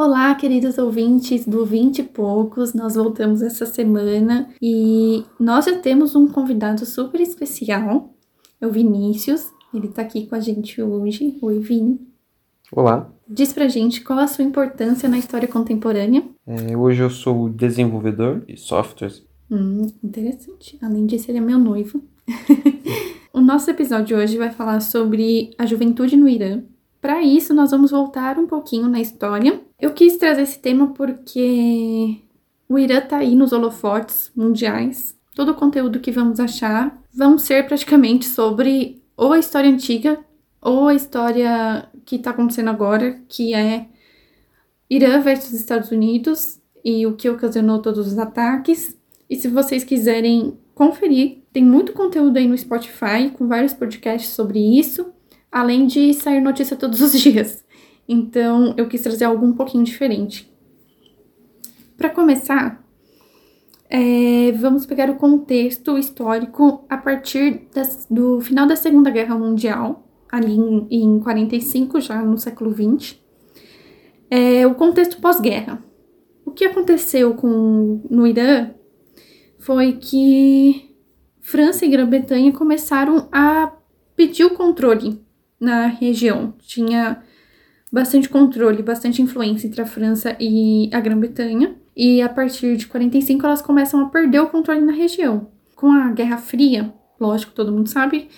Olá, queridos ouvintes do 20 e poucos, nós voltamos essa semana e nós já temos um convidado super especial, é o Vinícius, ele tá aqui com a gente hoje. Oi, Vini. Olá. Diz pra gente qual a sua importância na história contemporânea. É, hoje eu sou desenvolvedor de softwares. Hum, interessante. Além disso, ele é meu noivo. o nosso episódio hoje vai falar sobre a juventude no Irã, para isso, nós vamos voltar um pouquinho na história. Eu quis trazer esse tema porque o Irã está aí nos holofotes mundiais. Todo o conteúdo que vamos achar vão ser praticamente sobre ou a história antiga ou a história que está acontecendo agora, que é Irã versus Estados Unidos e o que ocasionou todos os ataques. E se vocês quiserem conferir, tem muito conteúdo aí no Spotify com vários podcasts sobre isso além de sair notícia todos os dias. Então, eu quis trazer algo um pouquinho diferente. Para começar, é, vamos pegar o contexto histórico a partir das, do final da Segunda Guerra Mundial, ali em, em 45, já no século 20. É, o contexto pós-guerra. O que aconteceu com, no Irã foi que França e Grã-Bretanha começaram a pedir o controle na região. Tinha bastante controle, bastante influência entre a França e a Grã-Bretanha. E a partir de 45 elas começam a perder o controle na região. Com a Guerra Fria, lógico, todo mundo sabe,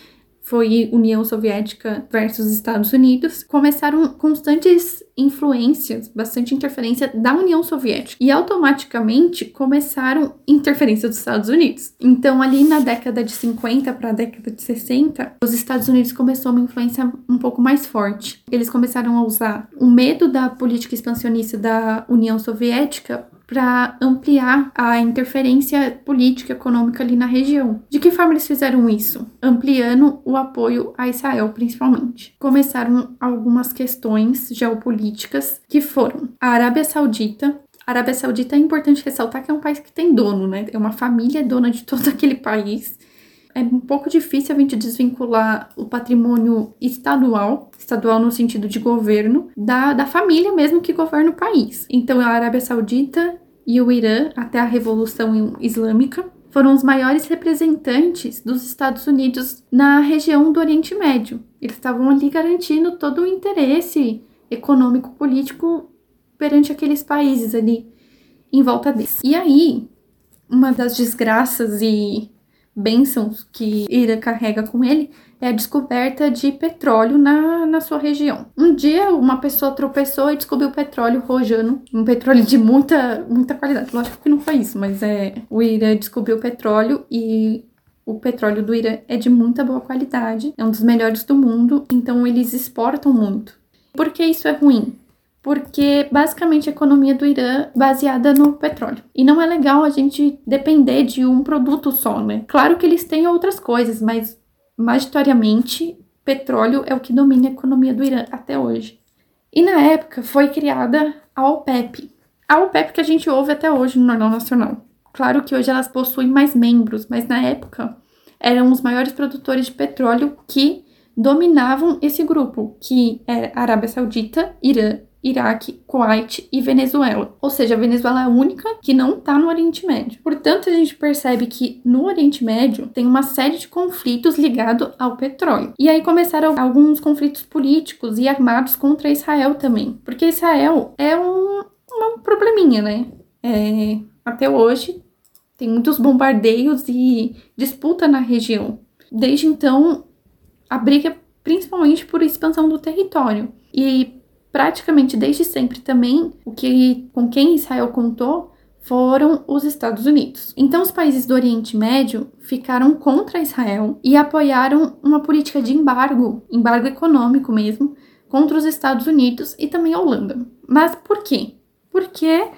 foi União Soviética versus Estados Unidos, começaram constantes influências, bastante interferência da União Soviética e automaticamente começaram interferência dos Estados Unidos. Então, ali na década de 50 para a década de 60, os Estados Unidos começou uma influência um pouco mais forte. Eles começaram a usar o medo da política expansionista da União Soviética para ampliar a interferência política e econômica ali na região. De que forma eles fizeram isso? Ampliando o apoio a Israel, principalmente. Começaram algumas questões geopolíticas que foram a Arábia Saudita. A Arábia Saudita é importante ressaltar que é um país que tem dono, né? É uma família dona de todo aquele país é um pouco difícil a gente desvincular o patrimônio estadual, estadual no sentido de governo, da, da família mesmo que governa o país. Então, a Arábia Saudita e o Irã, até a Revolução Islâmica, foram os maiores representantes dos Estados Unidos na região do Oriente Médio. Eles estavam ali garantindo todo o interesse econômico político perante aqueles países ali em volta deles. E aí, uma das desgraças e bênçãos que Ira carrega com ele é a descoberta de petróleo na, na sua região. Um dia, uma pessoa tropeçou e descobriu petróleo rojano, um petróleo de muita, muita qualidade. Lógico que não foi isso, mas é o Ira descobriu petróleo e o petróleo do Irã é de muita boa qualidade, é um dos melhores do mundo, então eles exportam muito. Por que isso é ruim? Porque basicamente a economia do Irã é baseada no petróleo. E não é legal a gente depender de um produto só, né? Claro que eles têm outras coisas, mas majoritariamente petróleo é o que domina a economia do Irã até hoje. E na época foi criada a OPEP. A OPEP que a gente ouve até hoje no Jornal Nacional. Claro que hoje elas possuem mais membros, mas na época eram os maiores produtores de petróleo que dominavam esse grupo, que é Arábia Saudita, Irã Iraque, Kuwait e Venezuela. Ou seja, a Venezuela é a única que não está no Oriente Médio. Portanto, a gente percebe que no Oriente Médio tem uma série de conflitos ligados ao petróleo. E aí começaram alguns conflitos políticos e armados contra Israel também. Porque Israel é um, um probleminha, né? É, até hoje tem muitos bombardeios e disputa na região. Desde então, a briga principalmente por expansão do território. E praticamente desde sempre também, o que com quem Israel contou foram os Estados Unidos. Então, os países do Oriente Médio ficaram contra Israel e apoiaram uma política de embargo, embargo econômico mesmo, contra os Estados Unidos e também a Holanda. Mas por quê? Porque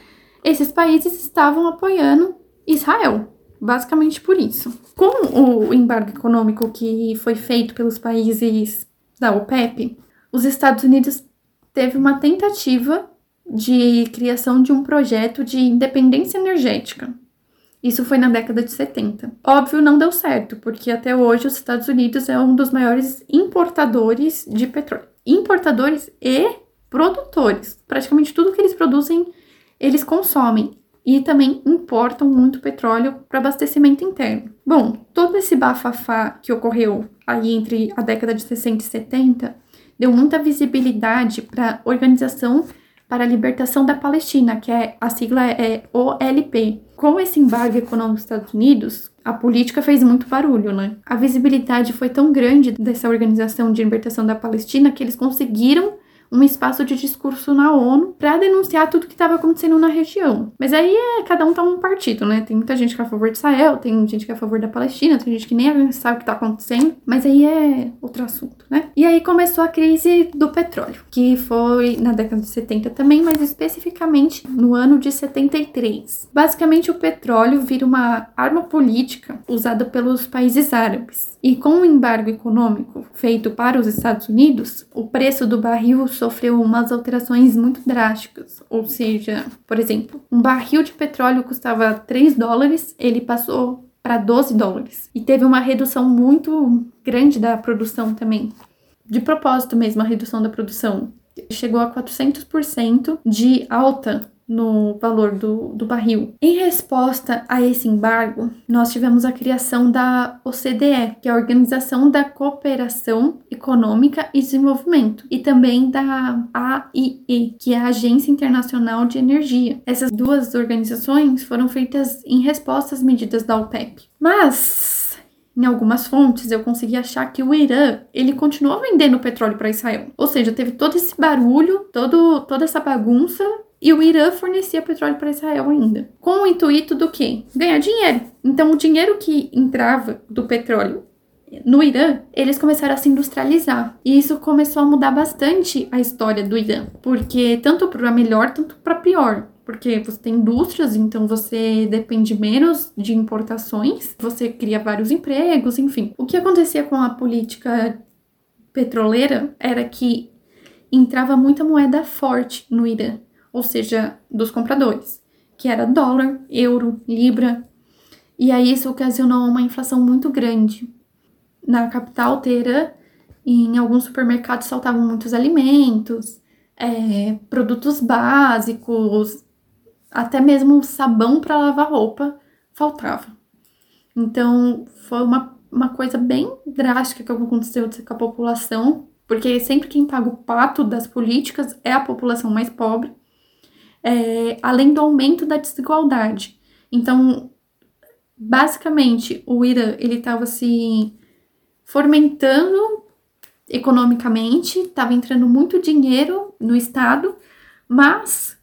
esses países estavam apoiando Israel, basicamente por isso. Com o embargo econômico que foi feito pelos países da OPEP, os Estados Unidos teve uma tentativa de criação de um projeto de independência energética. Isso foi na década de 70. Óbvio, não deu certo, porque até hoje os Estados Unidos é um dos maiores importadores de petróleo. Importadores e produtores. Praticamente tudo que eles produzem, eles consomem e também importam muito petróleo para abastecimento interno. Bom, todo esse bafafá que ocorreu aí entre a década de 60 e 70 deu muita visibilidade para a Organização para a Libertação da Palestina, que é a sigla é OLP. Com esse embargo econômico dos Estados Unidos, a política fez muito barulho, né? A visibilidade foi tão grande dessa organização de libertação da Palestina que eles conseguiram um espaço de discurso na ONU para denunciar tudo que estava acontecendo na região. Mas aí é, cada um tá um partido, né? Tem muita gente que é a favor de Israel, tem gente que é a favor da Palestina, tem gente que nem sabe o que tá acontecendo, mas aí é outro assunto, né? E aí começou a crise do petróleo, que foi na década de 70 também, mas especificamente no ano de 73. Basicamente o petróleo vira uma arma política usada pelos países árabes. E com o embargo econômico feito para os Estados Unidos, o preço do barril sofreu umas alterações muito drásticas. Ou seja, por exemplo, um barril de petróleo custava 3 dólares, ele passou para 12 dólares. E teve uma redução muito grande da produção também. De propósito mesmo, a redução da produção. Chegou a 400% de alta no valor do, do barril. Em resposta a esse embargo, nós tivemos a criação da OCDE, que é a Organização da Cooperação Econômica e Desenvolvimento, e também da AIE, que é a Agência Internacional de Energia. Essas duas organizações foram feitas em resposta às medidas da OPEP. Mas em algumas fontes eu consegui achar que o Irã ele continuou vendendo petróleo para Israel. Ou seja, teve todo esse barulho, todo, toda essa bagunça e o Irã fornecia petróleo para Israel ainda. Com o intuito do quê? Ganhar dinheiro. Então, o dinheiro que entrava do petróleo no Irã, eles começaram a se industrializar. E isso começou a mudar bastante a história do Irã, porque tanto para melhor, tanto para pior. Porque você tem indústrias, então você depende menos de importações, você cria vários empregos, enfim. O que acontecia com a política petroleira era que entrava muita moeda forte no Irã ou seja, dos compradores, que era dólar, euro, libra. E aí isso ocasionou uma inflação muito grande. Na capital Teherã, em alguns supermercados faltavam muitos alimentos, é, produtos básicos, até mesmo sabão para lavar roupa faltava. Então foi uma, uma coisa bem drástica que aconteceu com a população, porque sempre quem paga o pato das políticas é a população mais pobre é, além do aumento da desigualdade. Então, basicamente, o Irã ele estava se fomentando economicamente, estava entrando muito dinheiro no Estado, mas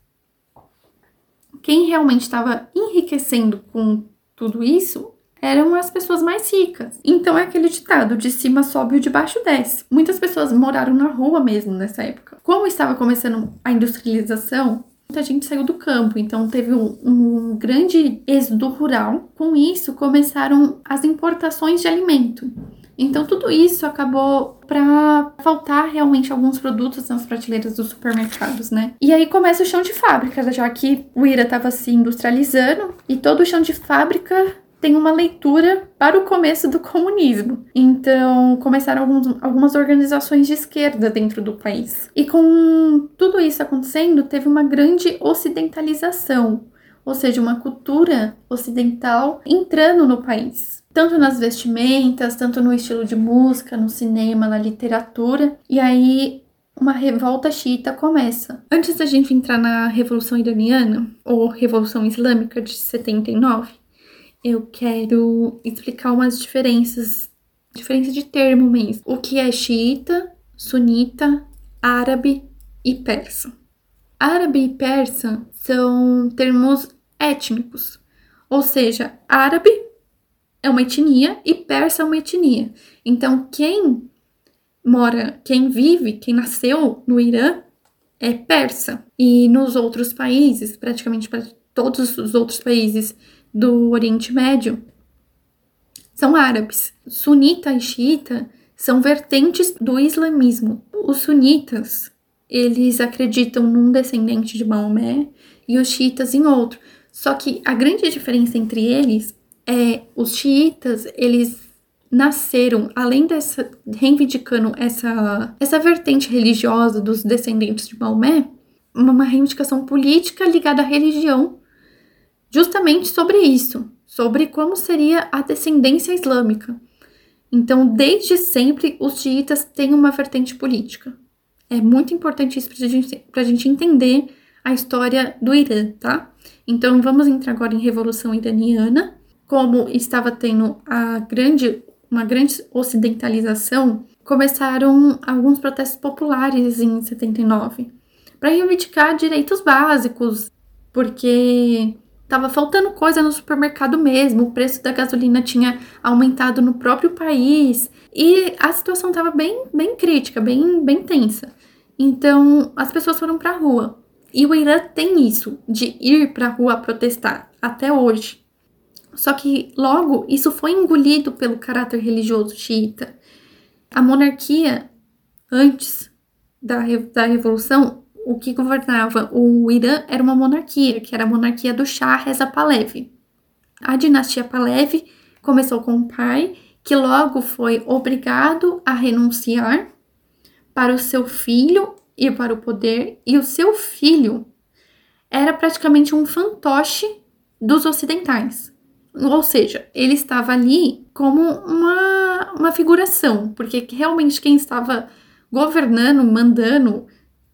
quem realmente estava enriquecendo com tudo isso eram as pessoas mais ricas. Então é aquele ditado: de cima sobe o de baixo desce. Muitas pessoas moraram na rua mesmo nessa época. Como estava começando a industrialização, muita gente saiu do campo, então teve um, um, grande êxodo rural. Com isso, começaram as importações de alimento. Então, tudo isso acabou para faltar realmente alguns produtos nas prateleiras dos supermercados, né? E aí começa o chão de fábrica, já que o Ira estava se industrializando e todo o chão de fábrica tem uma leitura para o começo do comunismo. Então, começaram alguns, algumas organizações de esquerda dentro do país. E com tudo isso acontecendo, teve uma grande ocidentalização, ou seja, uma cultura ocidental entrando no país. Tanto nas vestimentas, tanto no estilo de música, no cinema, na literatura. E aí uma revolta xiita começa. Antes da gente entrar na Revolução Iraniana, ou Revolução Islâmica de 79, eu quero explicar umas diferenças, diferença de termo mesmo. O que é xiita, sunita, árabe e persa. Árabe e persa são termos étnicos, ou seja, árabe é uma etnia e persa é uma etnia. Então, quem mora, quem vive, quem nasceu no Irã é persa. E nos outros países, praticamente para todos os outros países do Oriente Médio são árabes. Sunita e xiita são vertentes do islamismo. Os sunitas, eles acreditam num descendente de Maomé e os xiitas em outro. Só que a grande diferença entre eles é os xiitas, eles nasceram, além dessa, reivindicando essa, essa vertente religiosa dos descendentes de Maomé, uma reivindicação política ligada à religião, justamente sobre isso, sobre como seria a descendência islâmica. Então, desde sempre, os xiitas têm uma vertente política. É muito importante isso para gente, a gente entender a história do Irã, tá? Então, vamos entrar agora em Revolução Iraniana. Como estava tendo a grande, uma grande ocidentalização, começaram alguns protestos populares em 79 para reivindicar direitos básicos, porque Tava faltando coisa no supermercado mesmo, o preço da gasolina tinha aumentado no próprio país e a situação tava bem, bem crítica, bem, bem tensa. Então as pessoas foram para a rua. E o Irã tem isso de ir para a rua protestar até hoje. Só que logo isso foi engolido pelo caráter religioso xiita. A monarquia antes da, da revolução o que governava o Irã era uma monarquia, que era a monarquia do Shah Reza Pahlavi. A dinastia Pahlavi começou com o pai, que logo foi obrigado a renunciar para o seu filho ir para o poder, e o seu filho era praticamente um fantoche dos ocidentais. Ou seja, ele estava ali como uma, uma figuração, porque realmente quem estava governando, mandando,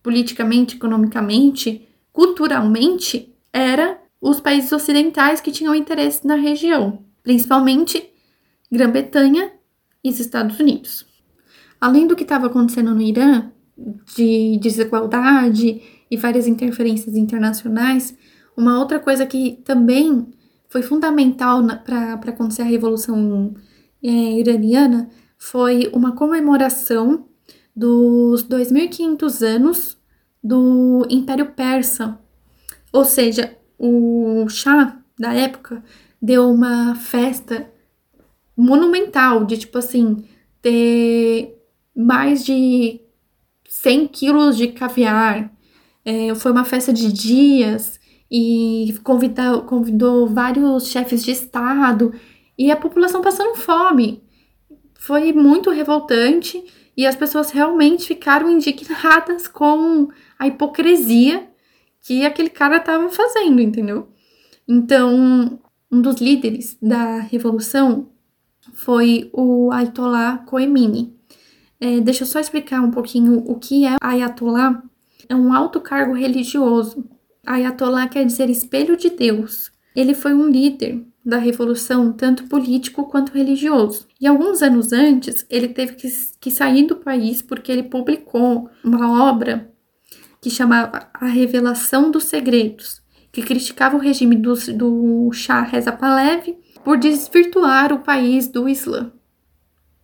politicamente, economicamente, culturalmente, era os países ocidentais que tinham interesse na região, principalmente Grã-Bretanha e os Estados Unidos. Além do que estava acontecendo no Irã, de desigualdade e várias interferências internacionais, uma outra coisa que também foi fundamental para acontecer a Revolução é, Iraniana foi uma comemoração dos 2.500 anos do Império Persa. Ou seja, o Shah da época deu uma festa monumental de tipo assim ter mais de 100 quilos de caviar. É, foi uma festa de dias e convidou, convidou vários chefes de estado e a população passando fome. Foi muito revoltante e as pessoas realmente ficaram indignadas com a hipocrisia que aquele cara estava fazendo, entendeu? Então, um dos líderes da revolução foi o Ayatollah Khomeini. É, deixa eu só explicar um pouquinho o que é Ayatollah. É um alto cargo religioso. Ayatollah quer dizer espelho de Deus. Ele foi um líder da revolução, tanto político quanto religioso. E alguns anos antes, ele teve que, que sair do país porque ele publicou uma obra que chamava A Revelação dos Segredos, que criticava o regime do, do Shah Reza Pahlavi por desvirtuar o país do Islã.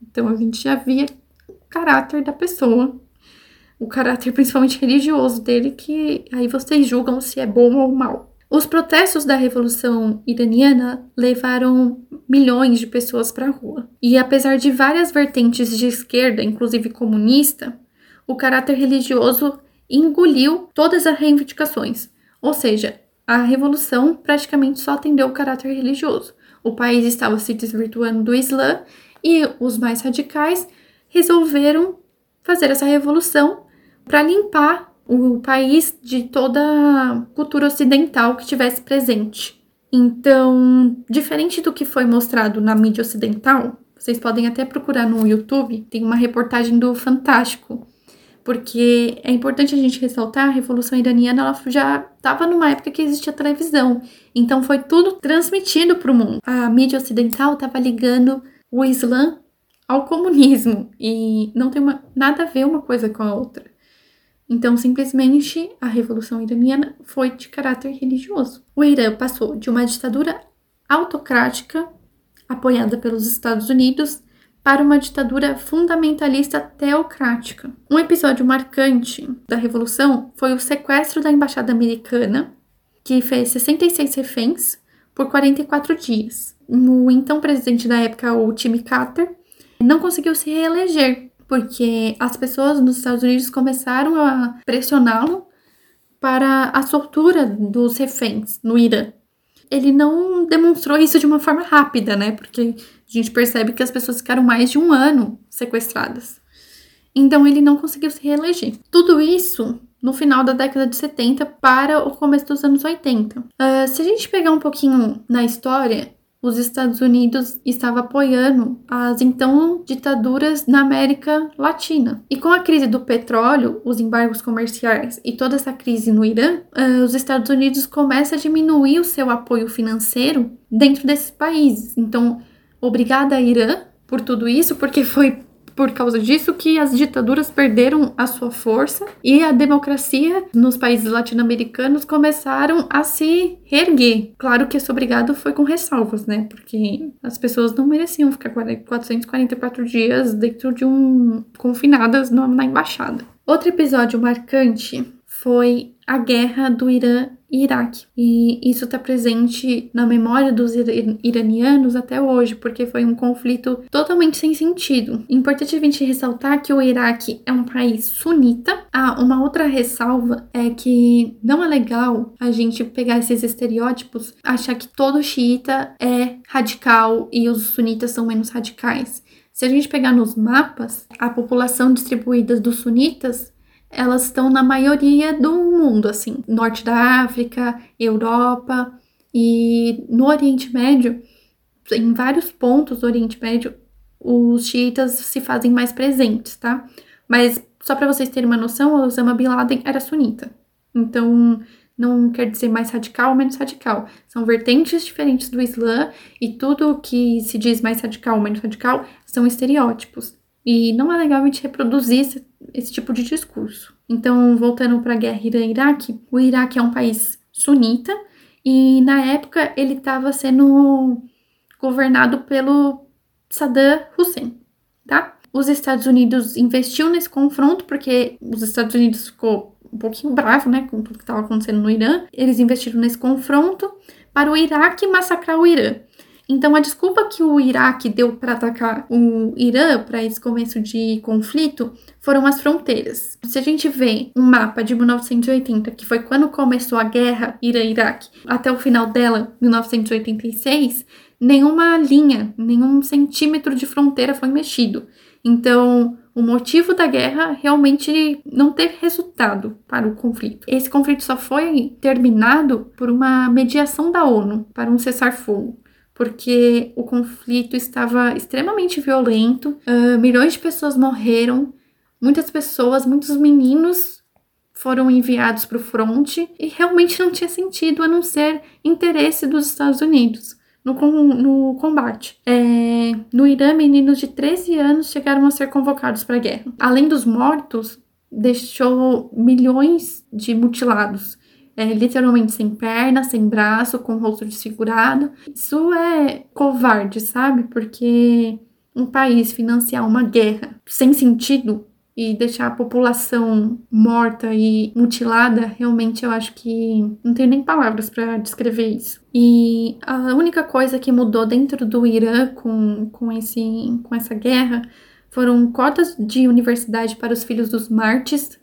Então a gente já via o caráter da pessoa, o caráter principalmente religioso dele, que aí vocês julgam se é bom ou mal. Os protestos da Revolução Iraniana levaram milhões de pessoas para a rua. E apesar de várias vertentes de esquerda, inclusive comunista, o caráter religioso engoliu todas as reivindicações. Ou seja, a revolução praticamente só atendeu o caráter religioso. O país estava se desvirtuando do Islã e os mais radicais resolveram fazer essa revolução para limpar o país de toda cultura ocidental que tivesse presente. Então, diferente do que foi mostrado na mídia ocidental, vocês podem até procurar no YouTube, tem uma reportagem do Fantástico, porque é importante a gente ressaltar, a Revolução Iraniana ela já estava numa época que existia televisão, então foi tudo transmitido para o mundo. A mídia ocidental estava ligando o Islã ao comunismo e não tem uma, nada a ver uma coisa com a outra. Então, simplesmente, a Revolução Iraniana foi de caráter religioso. O Irã passou de uma ditadura autocrática, apoiada pelos Estados Unidos, para uma ditadura fundamentalista teocrática. Um episódio marcante da Revolução foi o sequestro da embaixada americana, que fez 66 reféns por 44 dias. O então presidente da época, o Jimmy Carter, não conseguiu se reeleger porque as pessoas nos Estados Unidos começaram a pressioná-lo para a soltura dos reféns no Irã. ele não demonstrou isso de uma forma rápida, né? Porque a gente percebe que as pessoas ficaram mais de um ano sequestradas. Então ele não conseguiu se reeleger. Tudo isso no final da década de 70 para o começo dos anos 80. Uh, ah, se a gente pegar um pouquinho na história, os Estados Unidos estava apoiando as então ditaduras na América Latina. E com a crise do petróleo, os embargos comerciais e toda essa crise no Irã, uh, os Estados Unidos começam a diminuir o seu apoio financeiro dentro desses países. Então, obrigada Irã por tudo isso, porque foi por causa disso que as ditaduras perderam a sua força e a democracia nos países latino-americanos começaram a se reerguer. Claro que esse obrigado foi com ressalvas, né? Porque as pessoas não mereciam ficar 444 dias dentro de um confinadas na embaixada. Outro episódio marcante foi a guerra do Irã e Iraque. E isso está presente na memória dos iranianos até hoje, porque foi um conflito totalmente sem sentido. Importante a gente ressaltar que o Iraque é um país sunita. Ah, uma outra ressalva é que não é legal a gente pegar esses estereótipos, achar que todo xiita é radical e os sunitas são menos radicais. Se a gente pegar nos mapas, a população distribuída dos sunitas elas estão na maioria do mundo, assim, norte da África, Europa e no Oriente Médio, em vários pontos do Oriente Médio, os xiitas se fazem mais presentes, tá? Mas só para vocês terem uma noção, Osama Bin Laden era sunita. Então, não quer dizer mais radical ou menos radical. São vertentes diferentes do Islã e tudo que se diz mais radical ou menos radical são estereótipos. E não é legal a gente reproduzir esse tipo de discurso. Então, voltando para a guerra Irã-Iraque, o Iraque é um país sunita e na época ele estava sendo governado pelo Saddam Hussein, tá? Os Estados Unidos investiu nesse confronto porque os Estados Unidos ficou um pouquinho bravo, né, com tudo que estava acontecendo no Irã. Eles investiram nesse confronto para o Iraque massacrar o Irã. Então, a desculpa que o Iraque deu para atacar o Irã para esse começo de conflito foram as fronteiras. Se a gente vê um mapa de 1980, que foi quando começou a guerra Irã-Iraque, até o final dela, 1986, nenhuma linha, nenhum centímetro de fronteira foi mexido. Então, o motivo da guerra realmente não teve resultado para o conflito. Esse conflito só foi terminado por uma mediação da ONU para um cessar-fogo porque o conflito estava extremamente violento, uh, milhões de pessoas morreram, muitas pessoas, muitos meninos foram enviados para o fronte e realmente não tinha sentido a não ser interesse dos Estados Unidos no, no combate. É, no Irã, meninos de 13 anos chegaram a ser convocados para a guerra. Além dos mortos, deixou milhões de mutilados é, literalmente sem perna, sem braço, com o rosto desfigurado. Isso é covarde, sabe? Porque um país financiar uma guerra sem sentido e deixar a população morta e mutilada, realmente eu acho que não tenho nem palavras para descrever isso. E a única coisa que mudou dentro do Irã com, com, esse, com essa guerra foram cotas de universidade para os filhos dos mártires,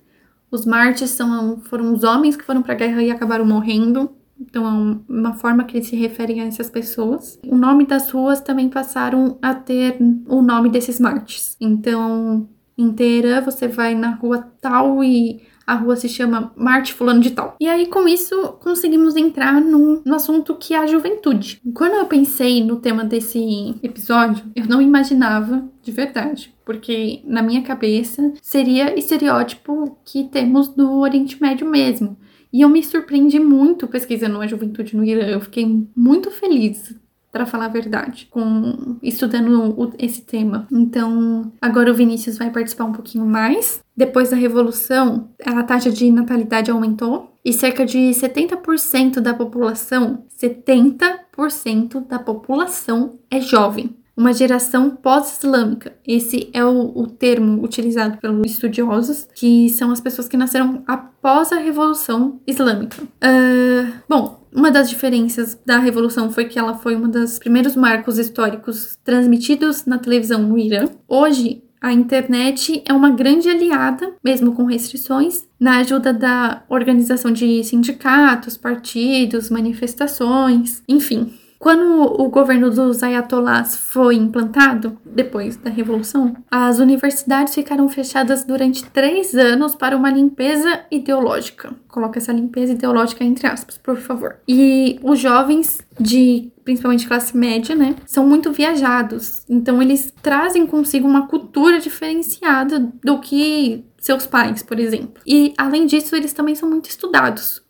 os mártires são, foram os homens que foram para a guerra e acabaram morrendo. Então é uma forma que eles se referem a essas pessoas. O nome das ruas também passaram a ter o nome desses mártires. Então, inteira você vai na rua tal e a rua se chama Marte Fulano de Tal. E aí, com isso, conseguimos entrar no, no assunto que é a juventude. Quando eu pensei no tema desse episódio, eu não imaginava de verdade, porque na minha cabeça seria estereótipo que temos do Oriente Médio mesmo. E eu me surpreendi muito pesquisando a juventude no Irã. Eu fiquei muito feliz para falar a verdade, com estudando esse tema. Então, agora o Vinícius vai participar um pouquinho mais. Depois da revolução, a taxa de natalidade aumentou e cerca de 70% da população, 70% da população é jovem uma geração pós-islâmica. Esse é o, o, termo utilizado pelos estudiosos, que são as pessoas que nasceram após a Revolução Islâmica. Uh, bom, uma das diferenças da Revolução foi que ela foi um dos primeiros marcos históricos transmitidos na televisão no Irã. Hoje, a internet é uma grande aliada, mesmo com restrições, na ajuda da organização de sindicatos, partidos, manifestações, enfim. Quando o governo dos ayatollahs foi implantado, depois da Revolução, as universidades ficaram fechadas durante três anos para uma limpeza ideológica. Coloca essa limpeza ideológica entre aspas, por favor. E os jovens de principalmente classe média, né, são muito viajados. Então eles trazem consigo uma cultura diferenciada do que seus pais, por exemplo. E além disso, eles também são muito estudados.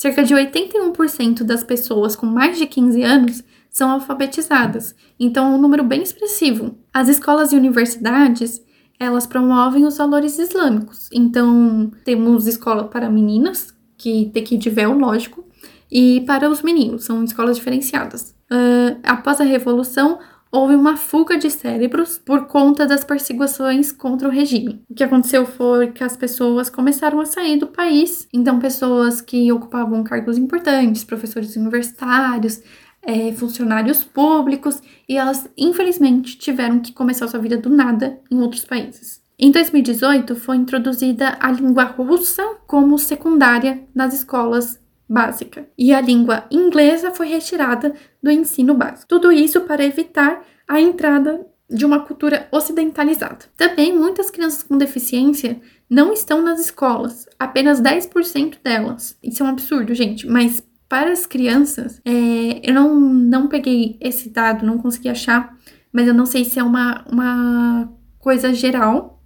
Cerca de 81% das pessoas com mais de 15 anos são alfabetizadas, então é um número bem expressivo. As escolas e universidades, elas promovem os valores islâmicos. Então, temos escola para meninas, que tem que ir de véu, lógico, e para os meninos, são escolas diferenciadas. Uh, após a Revolução, houve uma fuga de cérebros por conta das perseguições contra o regime. O que aconteceu foi que as pessoas começaram a sair do país, então pessoas que ocupavam cargos importantes, professores universitários, é, funcionários públicos, e elas infelizmente tiveram que começar sua vida do nada em outros países. Em 2018, foi introduzida a língua russa como secundária nas escolas básica e a língua inglesa foi retirada do ensino básico. Tudo isso para evitar a entrada de uma cultura ocidentalizada. Também muitas crianças com deficiência não estão nas escolas, apenas 10% delas. Isso é um absurdo, gente, mas para as crianças, é, eu não, não peguei esse dado, não consegui achar, mas eu não sei se é uma, uma coisa geral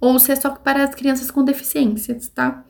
ou se é só para as crianças com deficiências, tá?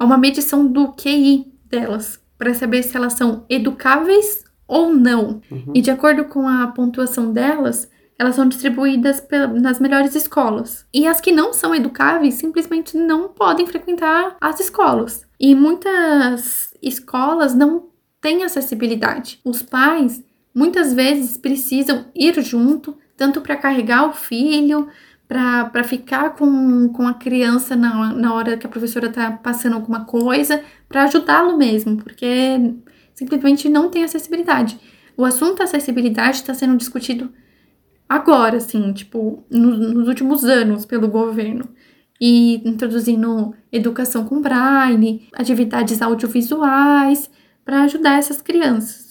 É uma medição do QI delas para saber se elas são educáveis ou não. Uhum. E de acordo com a pontuação delas, elas são distribuídas nas melhores escolas. E as que não são educáveis simplesmente não podem frequentar as escolas. E muitas escolas não têm acessibilidade. Os pais muitas vezes precisam ir junto, tanto para carregar o filho, para ficar com, com a criança na, na hora que a professora está passando alguma coisa, para ajudá-lo mesmo, porque simplesmente não tem acessibilidade. O assunto acessibilidade está sendo discutido agora, assim, tipo, no, nos últimos anos pelo governo. E introduzindo educação com braille, atividades audiovisuais, para ajudar essas crianças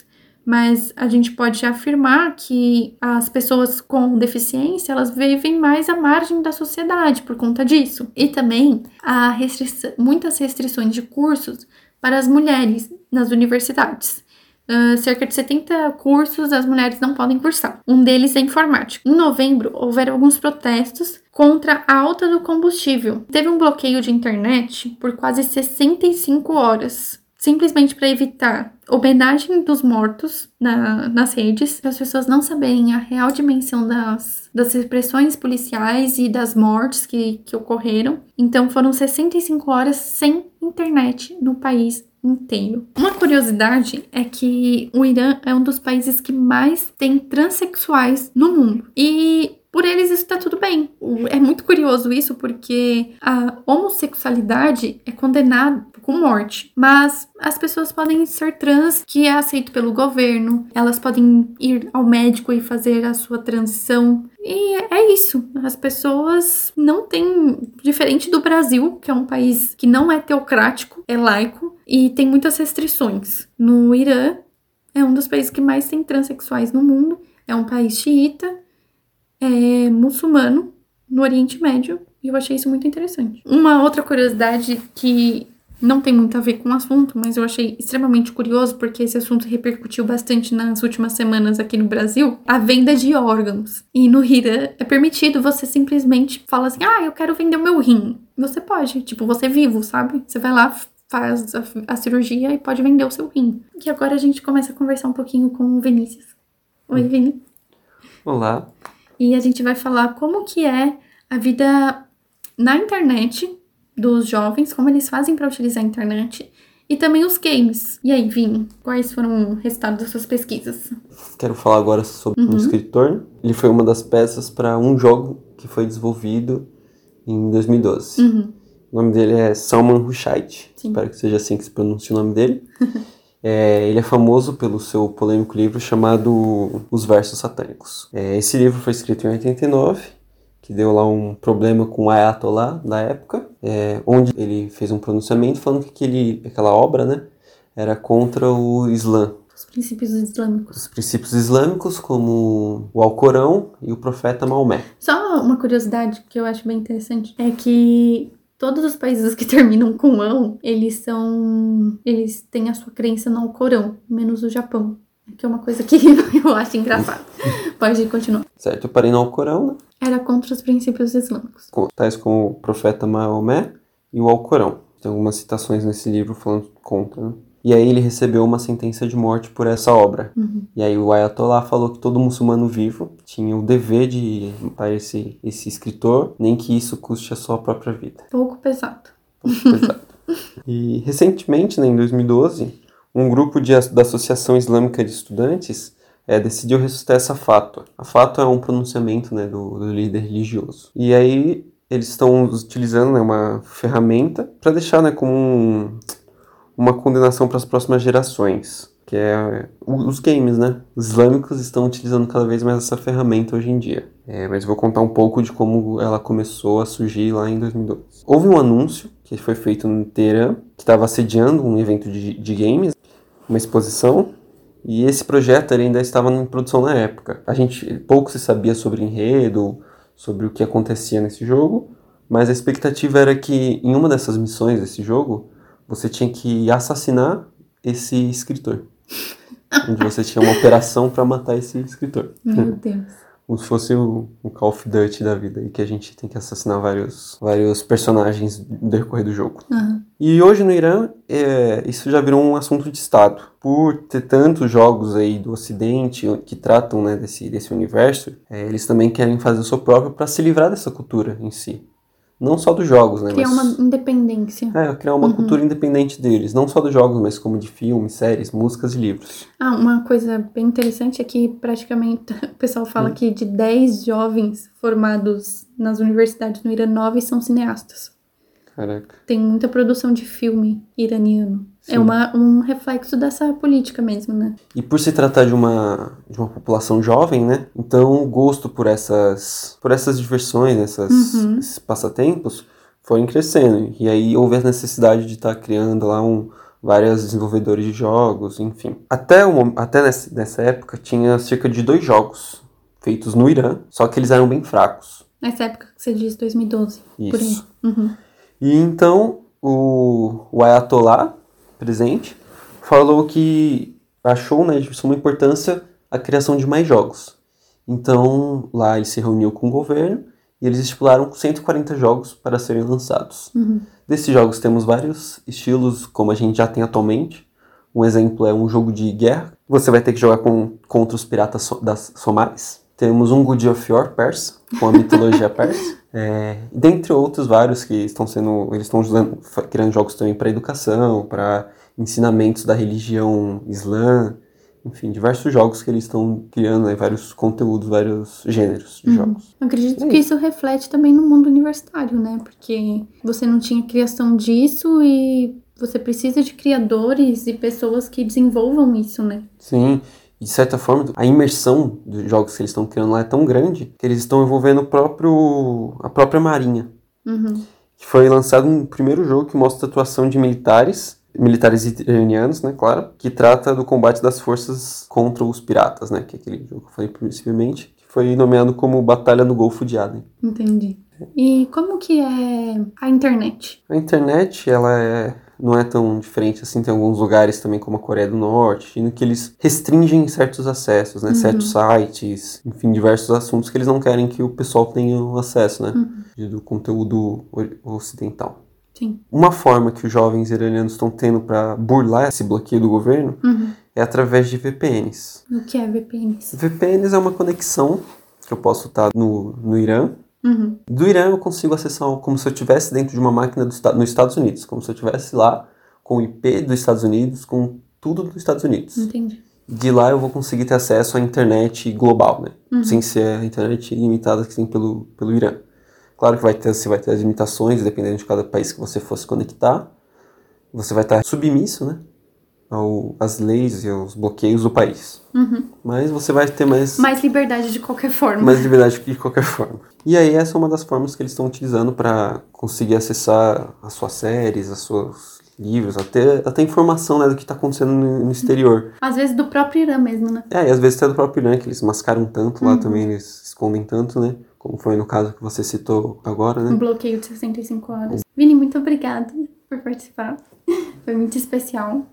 mas a gente pode afirmar que as pessoas com deficiência elas vivem mais à margem da sociedade por conta disso. E também há restri muitas restrições de cursos para as mulheres nas universidades. Uh, cerca de 70 cursos as mulheres não podem cursar. Um deles é informática. Em novembro, houveram alguns protestos contra a alta do combustível. Teve um bloqueio de internet por quase 65 horas simplesmente para evitar homenagem dos mortos na, nas redes, para as pessoas não saberem a real dimensão das, das repressões policiais e das mortes que, que ocorreram. Então foram 65 horas sem internet no país inteiro. Uma curiosidade é que o Irã é um dos países que mais tem transexuais no mundo. E por eles isso tá tudo bem. É muito curioso isso porque a homossexualidade é condenada com morte, mas as pessoas podem ser trans que é aceito pelo governo, elas podem ir ao médico e fazer a sua transição. E é isso. As pessoas não têm, diferente do Brasil, que é um país que não é teocrático, é laico e tem muitas restrições. No Irã é um dos países que mais tem transexuais no mundo. É um país xiita é, muçulmano no Oriente Médio e eu achei isso muito interessante. Uma outra curiosidade que não tem muito a ver com o assunto, mas eu achei extremamente curioso porque esse assunto repercutiu bastante nas últimas semanas aqui no Brasil, a venda de órgãos. E no Irã é permitido você simplesmente falar assim: "Ah, eu quero vender o meu rim". Você pode, tipo, você é vivo, sabe? Você vai lá, faz a, a cirurgia e pode vender o seu rim. E agora a gente começa a conversar um pouquinho com o Vinícius. Oi, Vini. Olá e a gente vai falar como que é a vida na internet dos jovens, como eles fazem para utilizar a internet e também os games. E aí, Vini, quais foram o resultado das suas pesquisas? Quero falar agora sobre uhum. um escritor. Ele foi uma das peças para um jogo que foi desenvolvido em 2012. Uhum. O nome dele é Salman Rushdie. Espero que seja assim que se pronuncia o nome dele. É, ele é famoso pelo seu polêmico livro chamado Os Versos Satânicos. É, esse livro foi escrito em 89, que deu lá um problema com o Ayatollah da época, é, onde ele fez um pronunciamento falando que aquele, aquela obra, né, era contra o Islã. Os princípios islâmicos. Os princípios islâmicos, como o Alcorão e o profeta Maomé. Só uma curiosidade que eu acho bem interessante é que todos os países que terminam com ão, eles são. Eles têm a sua crença no Alcorão, menos o Japão. Que é uma coisa que eu acho engraçado. Pode continuar. Certo, eu parei no Alcorão, né? Era contra os princípios islâmicos. Tais como o profeta Maomé e o Alcorão. Tem algumas citações nesse livro falando contra, né? E aí ele recebeu uma sentença de morte por essa obra. Uhum. E aí o Ayatollah falou que todo muçulmano vivo tinha o dever de para esse, esse escritor, nem que isso custe a sua própria vida. Pouco pesado. Pouco pesado. e recentemente, né, em 2012, um grupo de, da Associação Islâmica de Estudantes é, decidiu ressuscitar essa fátua. A fátua é um pronunciamento né, do, do líder religioso. E aí eles estão utilizando né, uma ferramenta para deixar né, como um uma condenação para as próximas gerações, que é os games, né? Os islâmicos estão utilizando cada vez mais essa ferramenta hoje em dia. É, mas vou contar um pouco de como ela começou a surgir lá em 2012. Houve um anúncio que foi feito no Teherã, que estava sediando um evento de, de games, uma exposição, e esse projeto ainda estava em produção na época. A gente pouco se sabia sobre enredo, sobre o que acontecia nesse jogo, mas a expectativa era que em uma dessas missões desse jogo você tinha que assassinar esse escritor. onde você tinha uma operação para matar esse escritor. Meu Deus. Como se fosse o, o, Call of Duty da vida, e que a gente tem que assassinar vários, vários personagens no decorrer do jogo. Uhum. E hoje no Irã, é, isso já virou um assunto de Estado. Por ter tantos jogos aí do Ocidente que tratam né, desse, desse universo, é, eles também querem fazer o seu próprio para se livrar dessa cultura em si. Não só dos jogos, né? Criar mas... uma independência. É, criar uma uhum. cultura independente deles. Não só dos jogos, mas como de filmes, séries, músicas e livros. Ah, uma coisa bem interessante é que praticamente o pessoal fala hum. que de 10 jovens formados nas universidades no Irã, 9 são cineastas. Caraca. Tem muita produção de filme iraniano. É Sim. É uma, um reflexo dessa política mesmo, né? E por se tratar de uma, de uma população jovem, né? Então o gosto por essas, por essas diversões, essas, uhum. esses passatempos, foi crescendo. E aí houve a necessidade de estar tá criando lá um, vários desenvolvedores de jogos, enfim. Até, uma, até nessa, nessa época tinha cerca de dois jogos feitos no Irã, só que eles eram bem fracos. Nessa época que você diz, 2012. Isso. Por aí. Uhum. E então o, o Ayatollah, presente, falou que achou né, de suma importância a criação de mais jogos. Então lá ele se reuniu com o governo e eles estipularam 140 jogos para serem lançados. Uhum. Desses jogos temos vários estilos, como a gente já tem atualmente. Um exemplo é um jogo de guerra. Você vai ter que jogar com, contra os piratas das Somalis. Temos um God of War persa, com a mitologia persa. É, dentre outros vários que estão sendo. Eles estão criando jogos também para educação, para ensinamentos da religião islã. Enfim, diversos jogos que eles estão criando, né, vários conteúdos, vários gêneros de uhum. jogos. Acredito é que isso reflete também no mundo universitário, né? Porque você não tinha criação disso e você precisa de criadores e pessoas que desenvolvam isso, né? Sim de certa forma, a imersão dos jogos que eles estão criando lá é tão grande que eles estão envolvendo o próprio, a própria marinha. Uhum. Que foi lançado um primeiro jogo que mostra a atuação de militares, militares iranianos, né, claro, que trata do combate das forças contra os piratas, né, que é aquele jogo que eu falei principalmente, que foi nomeado como Batalha no Golfo de Aden. Entendi. E como que é a internet? A internet, ela é não é tão diferente assim. Tem alguns lugares também, como a Coreia do Norte, no que eles restringem certos acessos, né? Uhum. Certos sites, enfim, diversos assuntos que eles não querem que o pessoal tenha acesso, né? Uhum. Do conteúdo ocidental. Sim. Uma forma que os jovens iranianos estão tendo para burlar esse bloqueio do governo uhum. é através de VPNs. O que é VPNs? VPNs é uma conexão que eu posso estar no, no Irã Uhum. Do Irã eu consigo acessar como se eu estivesse dentro de uma máquina do, nos Estados Unidos, como se eu estivesse lá com o IP dos Estados Unidos, com tudo dos Estados Unidos. Entendi. De lá eu vou conseguir ter acesso à internet global, né? Uhum. Sem ser a internet ilimitada que tem pelo, pelo Irã. Claro que vai ter, você vai ter as limitações, dependendo de cada país que você fosse conectar. Você vai estar submisso, né? Ao, às leis e aos bloqueios do país. Uhum. Mas você vai ter mais. Mais liberdade de qualquer forma. Mais liberdade de qualquer forma. E aí, essa é uma das formas que eles estão utilizando para conseguir acessar as suas séries, as suas livros, até, até informação né, do que está acontecendo no, no, exterior. Às vezes do próprio Irã mesmo, né? É, e às vezes até do próprio Irã, que eles mascaram tanto uhum. lá também, eles escondem tanto, né? Como foi no caso que você citou agora, né? Um bloqueio de 65 horas. Vini, muito obrigada por participar. Foi muito especial.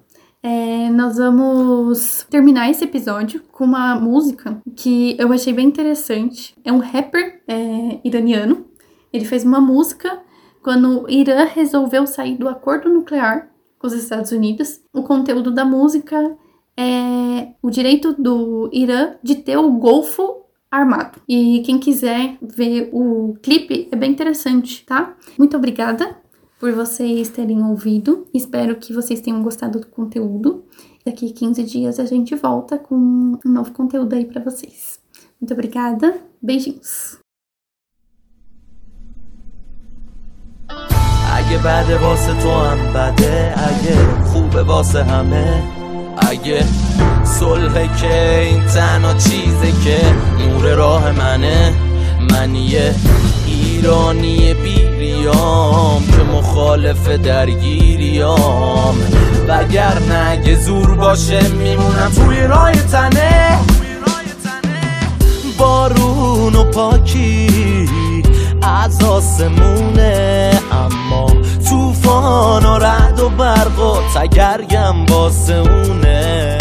É, nós vamos terminar esse episódio com uma música que eu achei bem interessante. É um rapper é, iraniano. Ele fez uma música quando o Irã resolveu sair do acordo nuclear com os Estados Unidos. O conteúdo da música é o direito do Irã de ter o Golfo armado. E quem quiser ver o clipe é bem interessante, tá? Muito obrigada por vocês terem ouvido. Espero que vocês tenham gostado do conteúdo. Daqui 15 dias a gente volta com um novo conteúdo aí para vocês. Muito obrigada. Beijinhos. اگه بعد واسه تو هم بده اگه خوبه واسه همه اگه صلحه که این تنها چیزه که نور راه منه من یه ایرانی بیریام که مخالف درگیریام. وگر نگه زور باشه میمونم توی رای تنه. بارون و پاکی از آسمونه اما توفان و رد و برق و تگرگم واسه اونه.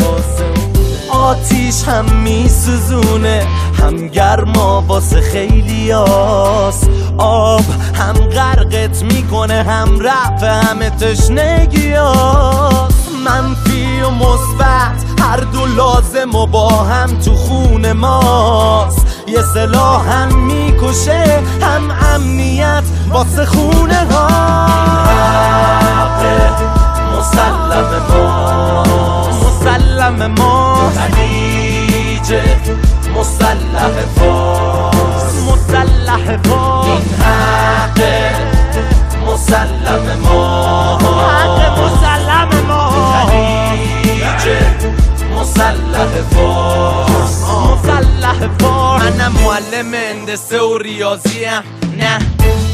آتیش هم میسوزونه هم گرما واسه خیلی آس آب هم غرقت می‌کنه هم رفع همه تشنگی منفی و مثبت هر دو لازم و با هم تو خون ماست. یه سلاح هم می‌کشه هم امنیت واسه خونه ها مسلم ما مسلم ما. خلیج مسلح فارس. مسلح فارس. این حق مسلم ما. حق مسلم ما. خلیج مسلح فارس. فارس منم معلم هندسه و ریاضیم. نه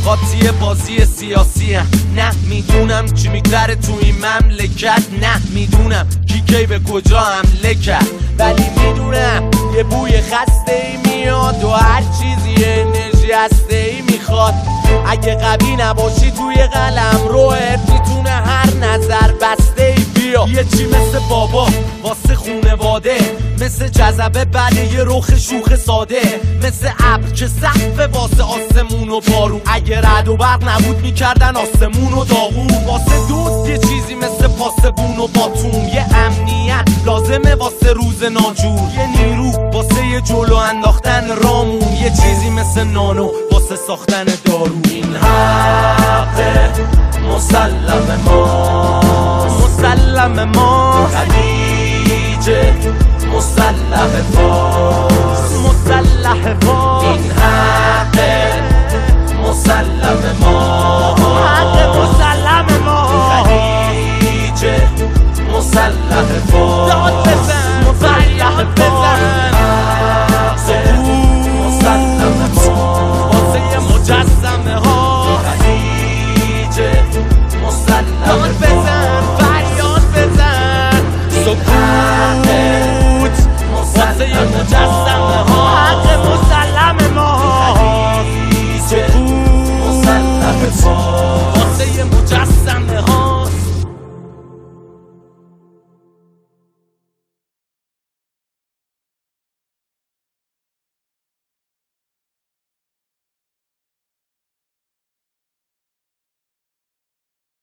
قاطی بازی سیاسی هم. نه می‌دونم چی میگذره تو این مملکت. نه می‌دونم کی کی به کجا حمله کرد. ولی می‌دونم یه بوی خسته ای میاد و هر چیزی انرژی هسته ای می‌خواد. اگه قوی نباشی توی قلم روحت می‌تونه هر نظر بسته ای یه چی مثل بابا واسه خونواده. مثل جذبه بله یه رخ شوخ ساده. مثل ابر که سقف واسه آسمون و بارون اگه رد و برق نبود می‌کردن آسمون و داغون. واسه دوست یه چیزی مثل پاسبون و باتوم یه امنیت لازمه واسه روز ناجور. یه نیرو واسه یه جلو انداختن رامون. یه چیزی مثل نانو واسه ساختن دارو. این حق مسلم ما. مسلم ما. خلیج مسلح فارس مسلح فارس این حق مسلم ما. حق مسلم ما. خلیج مسلح فارس مسلح بزن.